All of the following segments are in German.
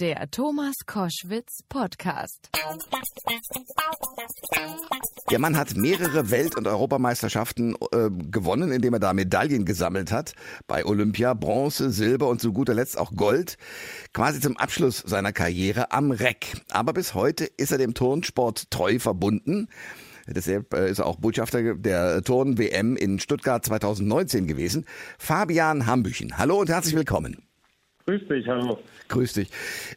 Der Thomas Koschwitz Podcast. Der Mann hat mehrere Welt- und Europameisterschaften äh, gewonnen, indem er da Medaillen gesammelt hat. Bei Olympia Bronze, Silber und zu guter Letzt auch Gold. Quasi zum Abschluss seiner Karriere am Reck. Aber bis heute ist er dem Turnsport treu verbunden. Deshalb äh, ist er auch Botschafter der Turn-WM in Stuttgart 2019 gewesen. Fabian Hambüchen. Hallo und herzlich willkommen. Grüß dich, hallo. Grüß dich.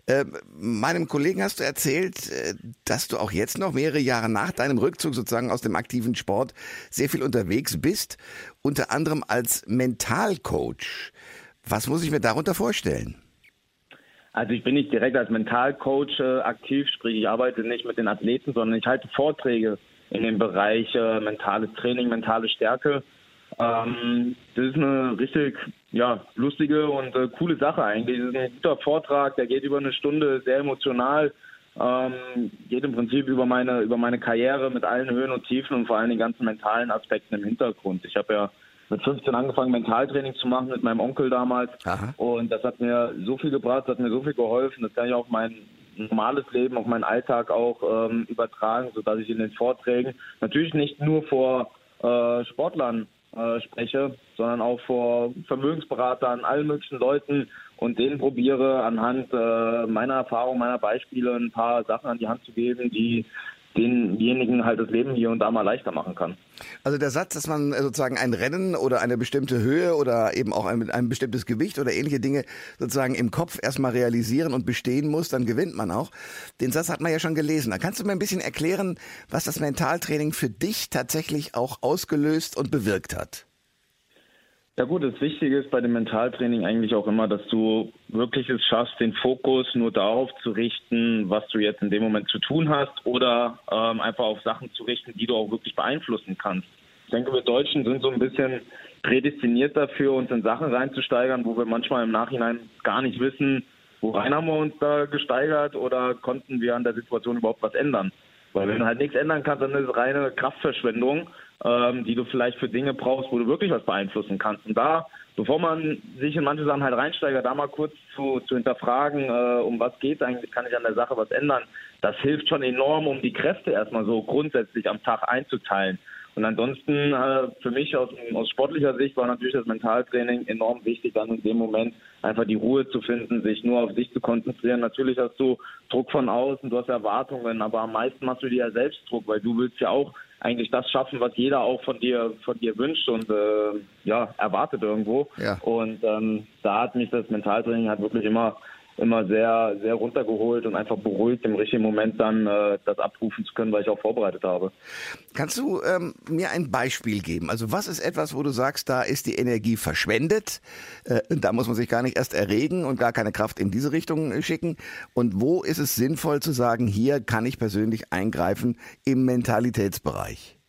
Äh, meinem Kollegen hast du erzählt, äh, dass du auch jetzt noch mehrere Jahre nach deinem Rückzug sozusagen aus dem aktiven Sport sehr viel unterwegs bist, unter anderem als Mentalcoach. Was muss ich mir darunter vorstellen? Also ich bin nicht direkt als Mentalcoach äh, aktiv, sprich ich arbeite nicht mit den Athleten, sondern ich halte Vorträge in dem Bereich äh, mentales Training, mentale Stärke ähm, das ist eine richtig ja, lustige und äh, coole Sache eigentlich. Das ist ein guter Vortrag, der geht über eine Stunde, sehr emotional. Ähm, geht im Prinzip über meine über meine Karriere mit allen Höhen und Tiefen und vor allem den ganzen mentalen Aspekten im Hintergrund. Ich habe ja mit 15 angefangen, Mentaltraining zu machen mit meinem Onkel damals. Aha. Und das hat mir so viel gebracht, das hat mir so viel geholfen. Das kann ich auf mein normales Leben, auf meinen Alltag auch ähm, übertragen, sodass ich in den Vorträgen natürlich nicht nur vor äh, Sportlern äh, spreche, sondern auch vor Vermögensberatern, allen möglichen Leuten und denen probiere anhand äh, meiner Erfahrung, meiner Beispiele ein paar Sachen an die Hand zu geben, die denjenigen halt das Leben hier und da mal leichter machen kann. Also der Satz, dass man äh, sozusagen ein Rennen oder eine bestimmte Höhe oder eben auch ein, ein bestimmtes Gewicht oder ähnliche Dinge sozusagen im Kopf erstmal realisieren und bestehen muss, dann gewinnt man auch. Den Satz hat man ja schon gelesen. Da kannst du mir ein bisschen erklären, was das Mentaltraining für dich tatsächlich auch ausgelöst und bewirkt hat? Ja gut, das Wichtige ist bei dem Mentaltraining eigentlich auch immer, dass du wirklich es schaffst, den Fokus nur darauf zu richten, was du jetzt in dem Moment zu tun hast oder ähm, einfach auf Sachen zu richten, die du auch wirklich beeinflussen kannst. Ich denke, wir Deutschen sind so ein bisschen prädestiniert dafür, uns in Sachen reinzusteigern, wo wir manchmal im Nachhinein gar nicht wissen, worein haben wir uns da gesteigert oder konnten wir an der Situation überhaupt was ändern. Weil wenn du halt nichts ändern kannst, dann ist es reine Kraftverschwendung ähm, die du vielleicht für Dinge brauchst, wo du wirklich was beeinflussen kannst. Und da, bevor man sich in manche Sachen halt reinsteigert, da mal kurz zu, zu hinterfragen, äh, um was geht eigentlich, kann ich an der Sache was ändern, das hilft schon enorm, um die Kräfte erstmal so grundsätzlich am Tag einzuteilen. Und ansonsten äh, für mich aus, aus sportlicher Sicht war natürlich das Mentaltraining enorm wichtig, dann in dem Moment einfach die Ruhe zu finden, sich nur auf sich zu konzentrieren. Natürlich hast du Druck von außen, du hast Erwartungen, aber am meisten machst du dir ja selbst Druck, weil du willst ja auch eigentlich das schaffen, was jeder auch von dir von dir wünscht und äh, ja erwartet irgendwo. Ja. Und ähm, da hat mich das Mentaltraining halt wirklich immer immer sehr, sehr runtergeholt und einfach beruhigt, im richtigen Moment dann äh, das abrufen zu können, weil ich auch vorbereitet habe. Kannst du ähm, mir ein Beispiel geben? Also was ist etwas, wo du sagst, da ist die Energie verschwendet, äh, da muss man sich gar nicht erst erregen und gar keine Kraft in diese Richtung äh, schicken? Und wo ist es sinnvoll zu sagen, hier kann ich persönlich eingreifen im Mentalitätsbereich?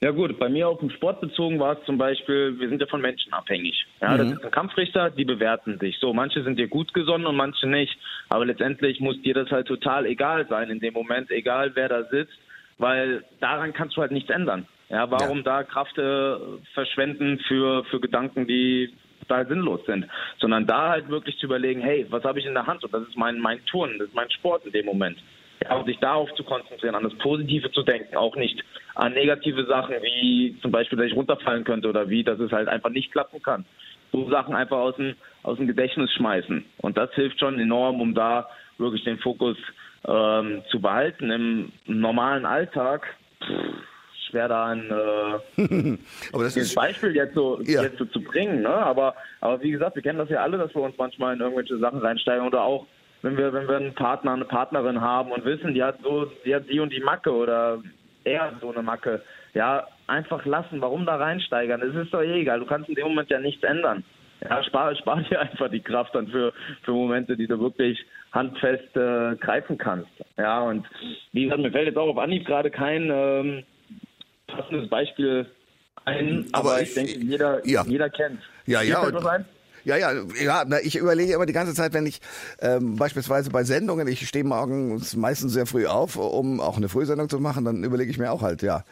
Ja gut, bei mir auf den Sport bezogen war es zum Beispiel, wir sind ja von Menschen abhängig. Ja, mhm. das ist ein Kampfrichter, die bewerten sich. So, manche sind dir gut gesonnen und manche nicht. Aber letztendlich muss dir das halt total egal sein in dem Moment, egal wer da sitzt, weil daran kannst du halt nichts ändern. Ja, warum ja. da Kraft äh, verschwenden für, für Gedanken, die total sinnlos sind, sondern da halt wirklich zu überlegen, hey, was habe ich in der Hand? Und das ist mein, mein Turnen, das ist mein Sport in dem Moment. Ja, und sich darauf zu konzentrieren, an das Positive zu denken, auch nicht an negative Sachen, wie zum Beispiel, dass ich runterfallen könnte oder wie, dass es halt einfach nicht klappen kann. So Sachen einfach aus dem, aus dem Gedächtnis schmeißen. Und das hilft schon enorm, um da wirklich den Fokus ähm, zu behalten. Im normalen Alltag, pff, schwer da ein, äh, aber das ist Beispiel jetzt so, ja. jetzt so zu bringen. Ne? Aber, aber wie gesagt, wir kennen das ja alle, dass wir uns manchmal in irgendwelche Sachen reinsteigen oder auch wenn wir, wenn wir einen Partner, eine Partnerin haben und wissen, die hat so, die hat die und die Macke oder er so eine Macke, ja, einfach lassen. Warum da reinsteigern? Es ist doch eh egal. Du kannst in dem Moment ja nichts ändern. Ja, spar, spar dir einfach die Kraft dann für, für Momente, die du wirklich handfest äh, greifen kannst. Ja, und wie gesagt, mir fällt jetzt auch auf Anhieb gerade kein ähm, passendes Beispiel ein, aber, aber ich, ich, denke, jeder, ja. jeder kennt. Ja, ja. Und, Ja, ja, ja. Ich überlege immer die ganze Zeit, wenn ich ähm, beispielsweise bei Sendungen, ich stehe morgens meistens sehr früh auf, um auch eine Frühsendung zu machen, dann überlege ich mir auch halt, ja,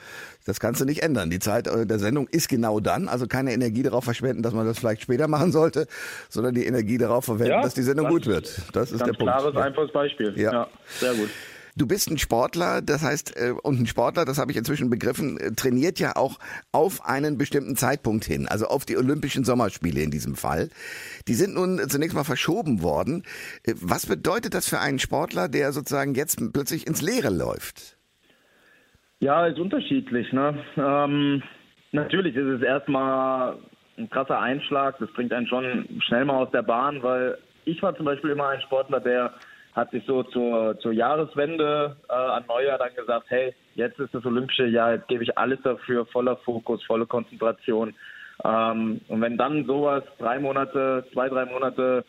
das kannst du nicht ändern. Die Zeit äh, der Sendung ist genau dann, also keine Energie darauf verschwenden, dass man das vielleicht später machen sollte, sondern die Energie darauf verwenden, ja, dass die Sendung gut wird. Das ist der Punkt. Klares, einfaches Beispiel. Ja. ja, sehr gut. Du bist ein Sportler, das heißt, äh, und ein Sportler, das habe ich inzwischen begriffen, äh, trainiert ja auch auf einen bestimmten Zeitpunkt hin, also auf die Olympischen Sommerspiele in diesem Fall. Die sind nun zunächst mal verschoben worden. Äh, was bedeutet das für einen Sportler, der sozusagen jetzt plötzlich ins Leere läuft? Ja, ist unterschiedlich. Ne? Ähm, natürlich ist es erstmal ein krasser Einschlag. Das bringt einen schon schnell mal aus der Bahn, weil ich war zum Beispiel immer ein Sportler, der hat sich so zur, zur Jahreswende äh, an Neujahr dann gesagt, hey, jetzt ist das Olympische Jahr, jetzt gebe ich alles dafür, voller Fokus, volle Konzentration. Ähm, und wenn dann sowas drei Monate, zwei, drei Monate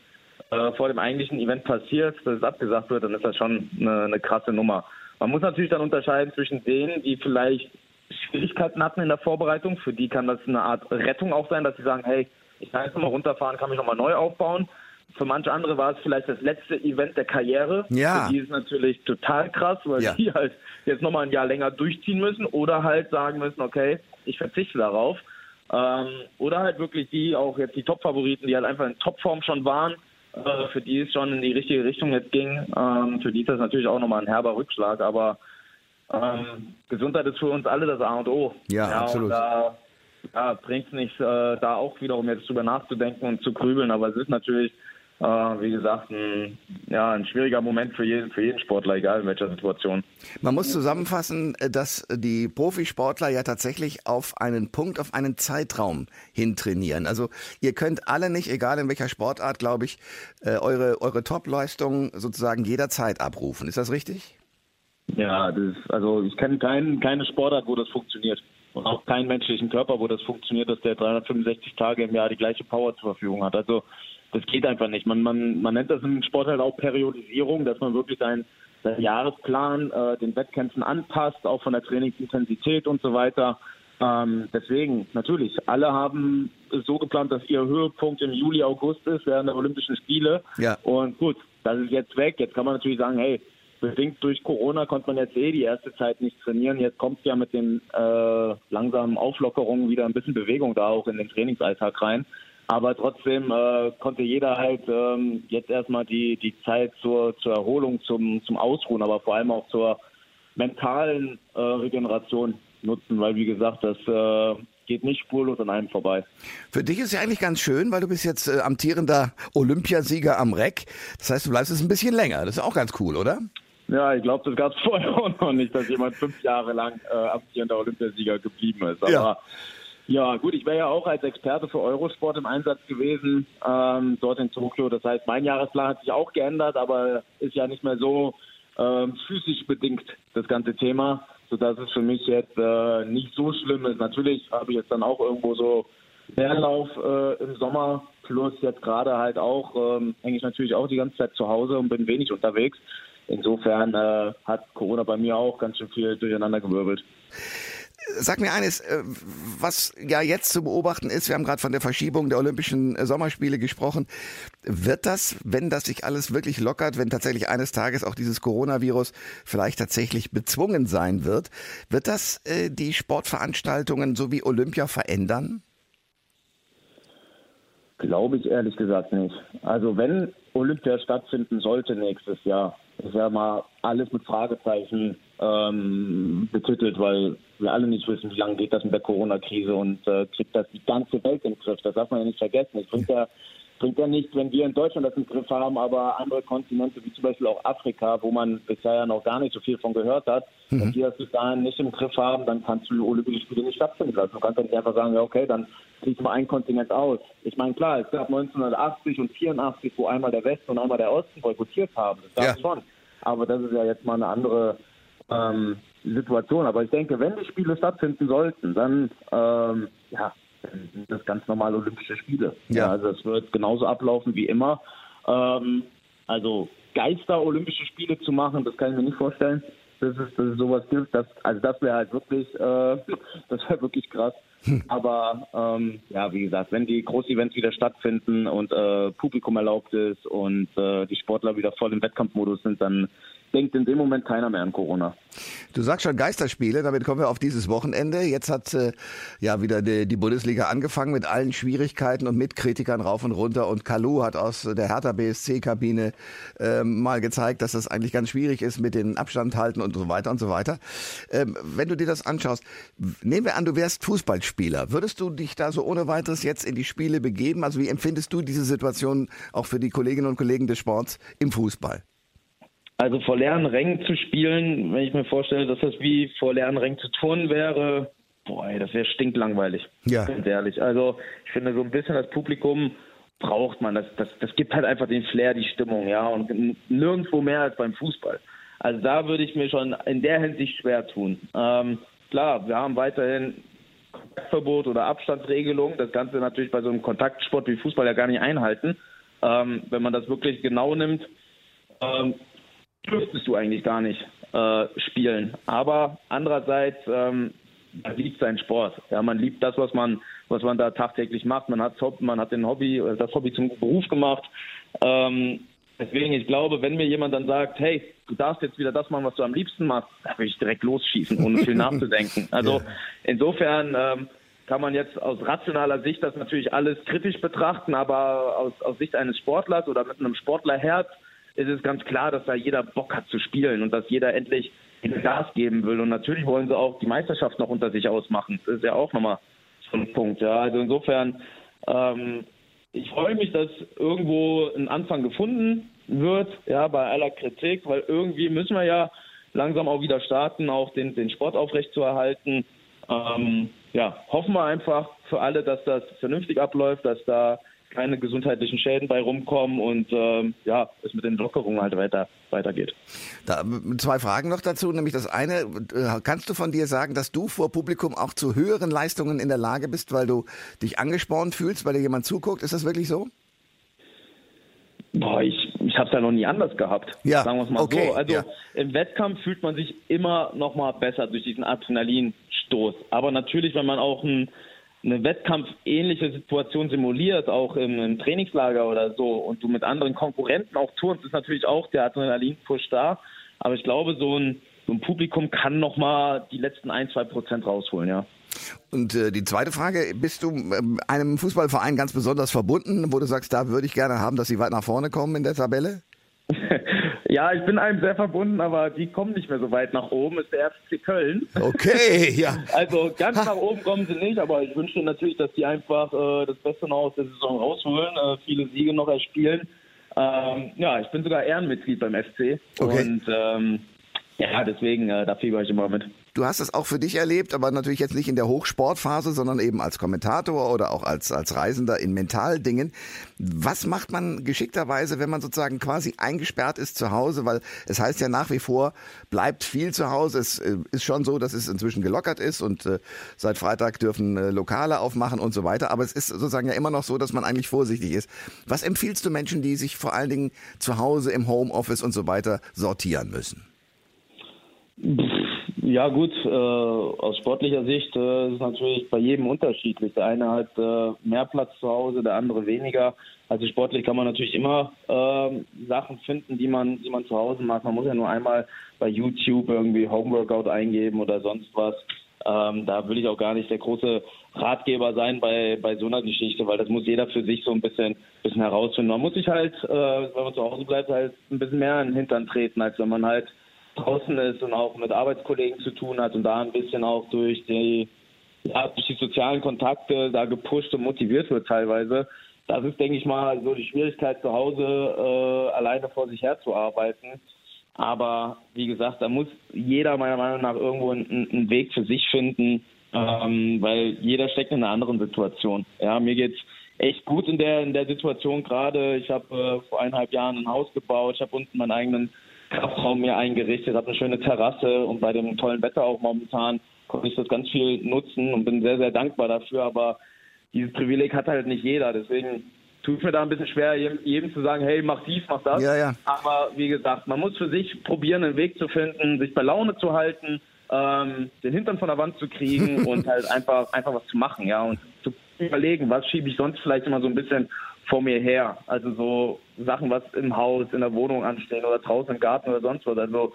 äh, vor dem eigentlichen Event passiert, dass es abgesagt wird, dann ist das schon eine, eine krasse Nummer. Man muss natürlich dann unterscheiden zwischen denen, die vielleicht Schwierigkeiten hatten in der Vorbereitung. Für die kann das eine Art Rettung auch sein, dass sie sagen, hey, ich kann jetzt nochmal runterfahren, kann mich nochmal neu aufbauen. Für manche andere war es vielleicht das letzte Event der Karriere. Ja. Für die ist natürlich total krass, weil ja. die halt jetzt nochmal ein Jahr länger durchziehen müssen oder halt sagen müssen, okay, ich verzichte darauf. Ähm, oder halt wirklich die, auch jetzt die Top-Favoriten, die halt einfach in Topform schon waren, äh, für die es schon in die richtige Richtung jetzt ging. Ähm, für die ist das natürlich auch nochmal ein herber Rückschlag, aber ähm, Gesundheit ist für uns alle das A und O. Ja, ja absolut. Und da ja, bringt es nicht, äh, da auch wiederum jetzt drüber nachzudenken und zu grübeln, aber es ist natürlich wie gesagt, ein, ja, ein schwieriger Moment für jeden, für jeden Sportler, egal in welcher Situation. Man muss zusammenfassen, äh, dass die Profisportler ja tatsächlich auf einen Punkt, auf einen Zeitraum hin trainieren. Also ihr könnt alle nicht, egal in welcher Sportart, glaube ich, äh, eure, eure Top-Leistung sozusagen jederzeit abrufen. Ist das richtig? Ja, das ist, also ich kenne kein, keine Sportart, wo das funktioniert. Und auch keinen menschlichen Körper, wo das funktioniert, dass der 365 Tage im Jahr die gleiche Power zur Verfügung hat. Also das geht einfach nicht. Man, man, man nennt das im Sport halt auch Periodisierung, dass man wirklich seinen, seinen Jahresplan äh, den Wettkämpfen anpasst, auch von der Trainingsintensität und so weiter. Ähm, deswegen, natürlich, alle haben so geplant, dass ihr Höhepunkt im Juli, August ist, während der Olympischen Spiele. Ja. Und gut, das ist jetzt weg. Jetzt kann man natürlich sagen, hey, bedingt durch Corona konnte man jetzt eh die erste Zeit nicht trainieren. Jetzt kommt ja mit den äh, langsamen Auflockerungen wieder ein bisschen Bewegung da auch in den Trainingsalltag rein. Aber trotzdem äh, konnte jeder halt ähm, jetzt erstmal die, die Zeit zur, zur Erholung, zum, zum Ausruhen, aber vor allem auch zur mentalen äh, Regeneration nutzen, weil wie gesagt, das äh, geht nicht spurlos an einem vorbei. Für dich ist ja eigentlich ganz schön, weil du bist jetzt äh, amtierender Olympiasieger am REC. Das heißt, du bleibst jetzt ein bisschen länger. Das ist auch ganz cool, oder? Ja, ich glaube, das gab es vorher auch noch nicht, dass jemand fünf Jahre lang äh, amtierender Olympiasieger geblieben ist. Aber ja. Ja, gut, ich wäre ja auch als Experte für Eurosport im Einsatz gewesen, ähm, dort in Tokio. Das heißt, mein Jahresplan hat sich auch geändert, aber ist ja nicht mehr so ähm, physisch bedingt, das ganze Thema, sodass es für mich jetzt äh, nicht so schlimm ist. Natürlich habe ich jetzt dann auch irgendwo so Leerlauf äh, im Sommer, plus jetzt gerade halt auch, ähm, hänge ich natürlich auch die ganze Zeit zu Hause und bin wenig unterwegs. Insofern äh, hat Corona bei mir auch ganz schön viel durcheinander gewirbelt. Sag mir eines, äh, was ja jetzt zu beobachten ist, wir haben gerade von der Verschiebung der Olympischen äh, Sommerspiele gesprochen. Wird das, wenn das sich alles wirklich lockert, wenn tatsächlich eines Tages auch dieses Coronavirus vielleicht tatsächlich bezwungen sein wird, wird das äh, die Sportveranstaltungen so wie Olympia verändern? Glaube ich ehrlich gesagt nicht. Also wenn Olympia stattfinden sollte nächstes Jahr, ist ja mal alles mit Fragezeichen ähm, betitelt, weil wir alle nicht wissen, wie lange geht das mit der Corona-Krise und äh, kriegt das die ganze Welt im Griff. Das darf man ja nicht vergessen. Es bringt ja, bringt ja nichts, wenn wir in Deutschland das im Griff haben, aber andere Kontinente, wie zum Beispiel auch Afrika, wo man bisher ja noch gar nicht so viel von gehört hat, mhm. wenn die das bis dahin nicht im Griff haben, dann kannst du die Olympische Spiele nicht stattfinden lassen. Du kannst ja nicht einfach sagen, ja okay, dann schließen wir ein Kontinent aus. Ich meine, klar, es gab 1980 und 84, wo einmal der Westen und einmal der Osten boykottiert haben. Das gab es ja. schon. Aber das ist ja jetzt mal eine andere ähm, Situation. Aber ich denke, wenn die Spiele stattfinden sollten, dann ähm, ja, sind das ganz normale Olympische Spiele. Ja. also es wird genauso ablaufen wie immer. Ähm, also Geister-Olympische Spiele zu machen, das kann ich mir nicht vorstellen, dass es, dass es sowas gibt. Das, also das wäre halt wirklich, äh, das wäre wirklich krass. Hm. Aber ähm, ja, wie gesagt, wenn die Großevents wieder stattfinden und äh, Publikum erlaubt ist und äh, die Sportler wieder voll im Wettkampfmodus sind, dann denkt in dem Moment keiner mehr an Corona. Du sagst schon Geisterspiele, damit kommen wir auf dieses Wochenende. Jetzt hat äh, ja wieder die, die, Bundesliga angefangen mit allen Schwierigkeiten und mit Kritikern rauf und runter. Und Kalu hat aus der Hertha BSC-Kabine äh, mal gezeigt, dass das eigentlich ganz schwierig ist mit den Abstand halten und so weiter und so weiter. Ähm, wenn du dir das anschaust, nehmen wir an, du wärst Fußballspieler. Würdest du dich da so ohne weiteres jetzt in die Spiele begeben? Also wie empfindest du diese Situation auch für die Kolleginnen und Kollegen des Sports im Fußball? Also vor leeren Rängen zu spielen, wenn ich mir vorstelle, dass das wie vor leeren Rängen zu turnen wäre, boah, ey, das wäre stinklangweilig. Ja. Ganz ehrlich. Also ich finde so ein bisschen das Publikum braucht man. Das, das, das gibt halt einfach den Flair, die Stimmung, ja. Und nirgendwo mehr als beim Fußball. Also da würde ich mir schon in der Hinsicht schwer tun. Ähm, klar, wir haben weiterhin Kontaktverbot oder Abstandsregelung. Das Ganze natürlich bei so einem Kontaktsport wie Fußball ja gar nicht einhalten. Ähm, wenn man das wirklich genau nimmt, ähm, dürftest du eigentlich gar nicht äh, spielen. Aber andererseits, ähm, man liebt seinen Sport. Ja, man liebt das, was man, was man da tagtäglich macht. Man hat, man hat den Hobby, äh, das Hobby zum Beruf gemacht. Ähm, deswegen, ich glaube, wenn mir jemand dann sagt, hey, du darfst jetzt wieder das machen, was du am liebsten machst, da würde ich direkt losschießen, ohne viel nachzudenken. Also insofern ähm, kann man jetzt aus rationaler Sicht das natürlich alles kritisch betrachten, aber aus, aus Sicht eines Sportlers oder mit einem Sportlerherz ist es ganz klar, dass da jeder Bock hat zu spielen und dass jeder endlich Gas geben will. Und natürlich wollen sie auch die Meisterschaft noch unter sich ausmachen. Das ist ja auch nochmal so ein Punkt. Ja, also insofern, ähm, ich freue mich, dass irgendwo ein Anfang gefunden wird, ja, bei aller Kritik, weil irgendwie müssen wir ja langsam auch wieder starten, auch den, den Sport aufrechtzuerhalten. Ähm, ja, hoffen wir einfach für alle, dass das vernünftig abläuft, dass da keine gesundheitlichen Schäden bei rumkommen und ähm, ja, es mit den Lockerungen halt weiter weitergeht. Da, zwei Fragen noch dazu, nämlich das eine, äh, kannst du von dir sagen, dass du vor Publikum auch zu höheren Leistungen in der Lage bist, weil du dich angespornt fühlst, weil dir jemand zuguckt? Ist das wirklich so? Boah, ich, ich habe es ja noch nie anders gehabt. Ja, sagen wir es mal okay, so. Also ja. im Wettkampf fühlt man sich immer noch mal besser durch diesen Adrenalinstoß. Aber natürlich, wenn man auch ein eine wettkampfähnliche Situation simuliert, auch im, im, Trainingslager oder so, und du mit anderen Konkurrenten auch turnst, ist natürlich auch der Adrenalin-Push da. Aber ich glaube, so ein, so ein Publikum kann nochmal die letzten ein, zwei Prozent rausholen, ja. Und äh, die zweite Frage, bist du ähm, einem Fußballverein ganz besonders verbunden, wo du sagst, da würde ich gerne haben, dass sie weit nach vorne kommen in der Tabelle? Ja, ich bin einem sehr verbunden, aber die kommen nicht mehr so weit nach oben. Ist der FC Köln. Okay, ja. Also ganz nach oben kommen sie nicht, aber ich wünsche natürlich, dass die einfach äh, das Beste noch aus der Saison rausholen, äh, viele Siege noch erspielen. Ähm, ja, ich bin sogar Ehrenmitglied beim FC okay. und ähm, ja, deswegen, äh, da fieber ich immer mit. Du hast es auch für dich erlebt, aber natürlich jetzt nicht in der Hochsportphase, sondern eben als Kommentator oder auch als, als Reisender in Mentaldingen. Was macht man geschickterweise, wenn man sozusagen quasi eingesperrt ist zu Hause? Weil es heißt ja nach wie vor, bleibt viel zu Hause. Es äh, ist schon so, dass es inzwischen gelockert ist und äh, seit Freitag dürfen äh, Lokale aufmachen und so weiter. Aber es ist sozusagen ja immer noch so, dass man eigentlich vorsichtig ist. Was empfiehlst du Menschen, die sich vor allen Dingen zu Hause im Homeoffice und so weiter sortieren müssen? Ja gut, äh, aus sportlicher Sicht äh, ist es natürlich bei jedem unterschiedlich. Der eine hat äh, mehr Platz zu Hause, der andere weniger. Also sportlich kann man natürlich immer äh, Sachen finden, die man, die man zu Hause macht. Man muss ja nur einmal bei YouTube irgendwie Homeworkout eingeben oder sonst was. Ähm, da will ich auch gar nicht der große Ratgeber sein bei, bei so einer Geschichte, weil das muss jeder für sich so ein bisschen, bisschen herausfinden. Man muss sich halt, äh, wenn man zu Hause bleibt, halt ein bisschen mehr in den Hintern treten, als wenn man halt draußen ist und auch mit Arbeitskollegen zu tun hat und da ein bisschen auch durch die, ja, durch die sozialen Kontakte da gepusht und motiviert wird teilweise. Das ist, denke ich mal, so die Schwierigkeit zu Hause äh, alleine vor sich her zu arbeiten. Aber wie gesagt, da muss jeder meiner Meinung nach irgendwo einen, einen Weg für sich finden, ähm, weil jeder steckt in einer anderen Situation. Ja, mir geht's echt gut in der in der Situation gerade. Ich habe äh, vor eineinhalb Jahren ein Haus gebaut, ich habe unten meinen eigenen Kraftraum mir eingerichtet, habe eine schöne Terrasse und bei dem tollen Wetter auch momentan konnte ich das ganz viel nutzen und bin sehr, sehr dankbar dafür. Aber dieses Privileg hat halt nicht jeder. Deswegen tut mir da ein bisschen schwer, jedem zu sagen, hey, mach dies, mach das. Ja, ja. Aber wie gesagt, man muss für sich probieren, einen Weg zu finden, sich bei Laune zu halten, ähm, den Hintern von der Wand zu kriegen und halt einfach, einfach was zu machen, ja, und zu überlegen, was schiebe ich sonst vielleicht immer so ein bisschen vor mir her. Also so Sachen, was im Haus, in der Wohnung anstehen oder draußen im Garten oder sonst was. Also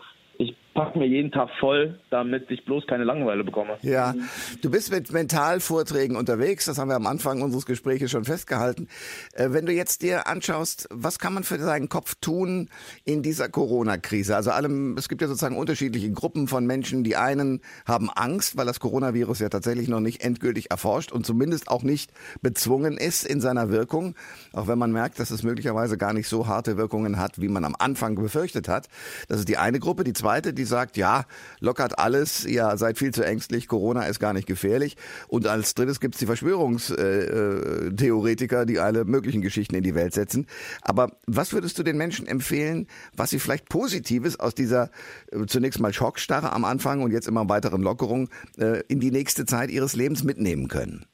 ich packe mir jeden Tag voll, damit ich bloß keine Langeweile bekomme. Ja, du bist mit Mentalvorträgen unterwegs, das haben wir am Anfang unseres Gesprächs schon festgehalten. Äh, wenn du jetzt dir anschaust, was kann man für seinen Kopf tun in dieser Corona-Krise? Also allem, es gibt ja sozusagen unterschiedliche Gruppen von Menschen. Die einen haben Angst, weil das Coronavirus ja tatsächlich noch nicht endgültig erforscht und zumindest auch nicht bezwungen ist in seiner Wirkung, auch wenn man merkt, dass es möglicherweise gar nicht so harte Wirkungen hat, wie man am Anfang befürchtet hat. Das ist die eine Gruppe. Die zweite, die sagt, ja, lockert alles, ihr seid viel zu ängstlich, Corona ist gar nicht gefährlich. Und als drittes gibt es die Verschwörungstheoretiker, die alle möglichen Geschichten in die Welt setzen. Aber was würdest du den Menschen empfehlen, was sie vielleicht Positives aus dieser äh, zunächst mal Schockstarre am Anfang und jetzt immer weiteren Lockerung äh, in die nächste Zeit ihres Lebens mitnehmen können?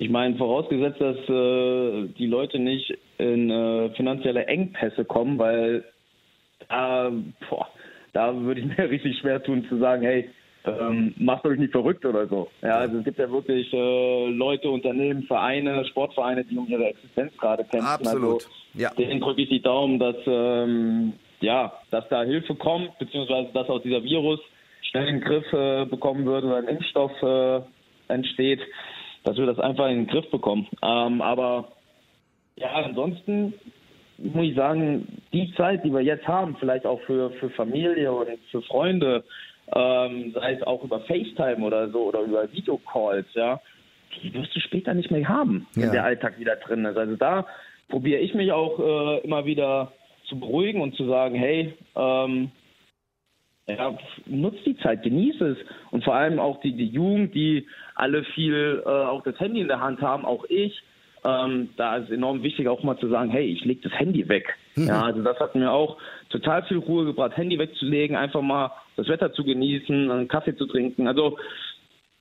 Ich meine, vorausgesetzt, dass äh, die Leute nicht in äh, finanzielle Engpässe kommen, weil äh, boah, da würde ich mir richtig schwer tun zu sagen, hey, ähm, macht euch nicht verrückt oder so. Ja, also es gibt ja wirklich äh, Leute, Unternehmen, Vereine, Sportvereine, die um ihre Existenz gerade kämpfen. Absolut. Also, ja. Denen drücke ich die Daumen, dass ähm, ja, dass da Hilfe kommt, beziehungsweise dass auch dieser Virus schnell in den Griff äh, bekommen wird oder ein Impfstoff äh, entsteht, dass wir das einfach in den Griff bekommen. Ähm, aber ja, ansonsten muss ich sagen, die Zeit, die wir jetzt haben, vielleicht auch für, für Familie und für Freunde, ähm, sei es auch über FaceTime oder so oder über Videocalls, ja, die wirst du später nicht mehr haben, ja. wenn der Alltag wieder drin ist. Also da probiere ich mich auch äh, immer wieder zu beruhigen und zu sagen, hey, ähm, ja, nutzt die Zeit, genieße es. Und vor allem auch die, die Jugend, die alle viel äh, auch das Handy in der Hand haben, auch ich, ähm, da ist enorm wichtig auch mal zu sagen, hey, ich lege das Handy weg. Mhm. Ja, also das hat mir auch total viel Ruhe gebracht, Handy wegzulegen, einfach mal das Wetter zu genießen, einen Kaffee zu trinken. Also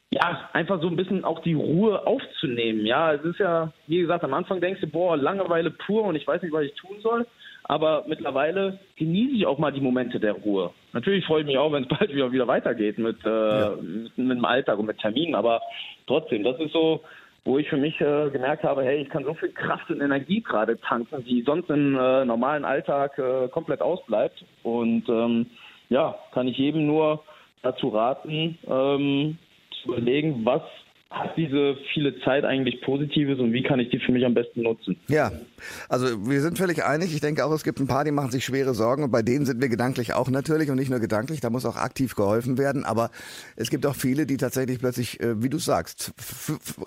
ja, einfach so ein bisschen auch die Ruhe aufzunehmen. Ja, es ist ja, wie gesagt, am Anfang denkst du, boah, Langeweile pur und ich weiß nicht, was ich tun soll. Aber mittlerweile genieße ich auch mal die Momente der Ruhe. Natürlich freue ich mich auch, wenn es bald wieder, wieder weitergeht mit, äh, ja. mit, mit dem Alltag und mit Terminen. Aber trotzdem, das ist so wo ich für mich äh, gemerkt habe, hey, ich kann so viel Kraft und Energie gerade tanken, die sonst im äh, normalen Alltag äh, komplett ausbleibt. Und ähm, ja, kann ich jedem nur dazu raten, ähm, zu überlegen, was hat diese viele Zeit eigentlich Positives und wie kann ich die für mich am besten nutzen? Ja, also wir sind völlig einig. Ich denke auch, es gibt ein paar, die machen sich schwere Sorgen und bei denen sind wir gedanklich auch natürlich und nicht nur gedanklich, da muss auch aktiv geholfen werden. Aber es gibt auch viele, die tatsächlich plötzlich, äh, wie du sagst,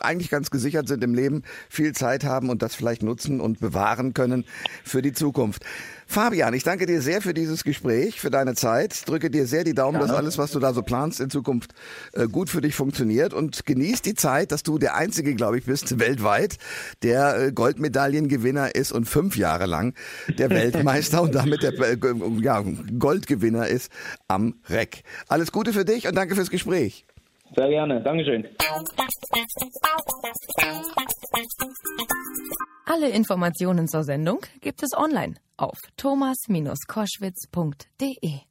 eigentlich ganz gesichert sind im Leben, viel Zeit haben und das vielleicht nutzen und bewahren können für die Zukunft. Fabian, ich danke dir sehr für dieses Gespräch, für deine Zeit. Drücke dir sehr die Daumen, dass alles, was du da so planst, in Zukunft äh, gut für dich funktioniert und genieß die Zeit, dass du der Einzige, glaube ich, bist weltweit, der äh, Goldmedaillengewinner ist und fünf Jahre lang der Weltmeister und damit der äh, ja, Goldgewinner ist am Reck. Alles Gute für dich und danke fürs Gespräch. Sehr gerne. Dankeschön. Alle Informationen zur Sendung gibt es online auf thomas-koschwitz.de.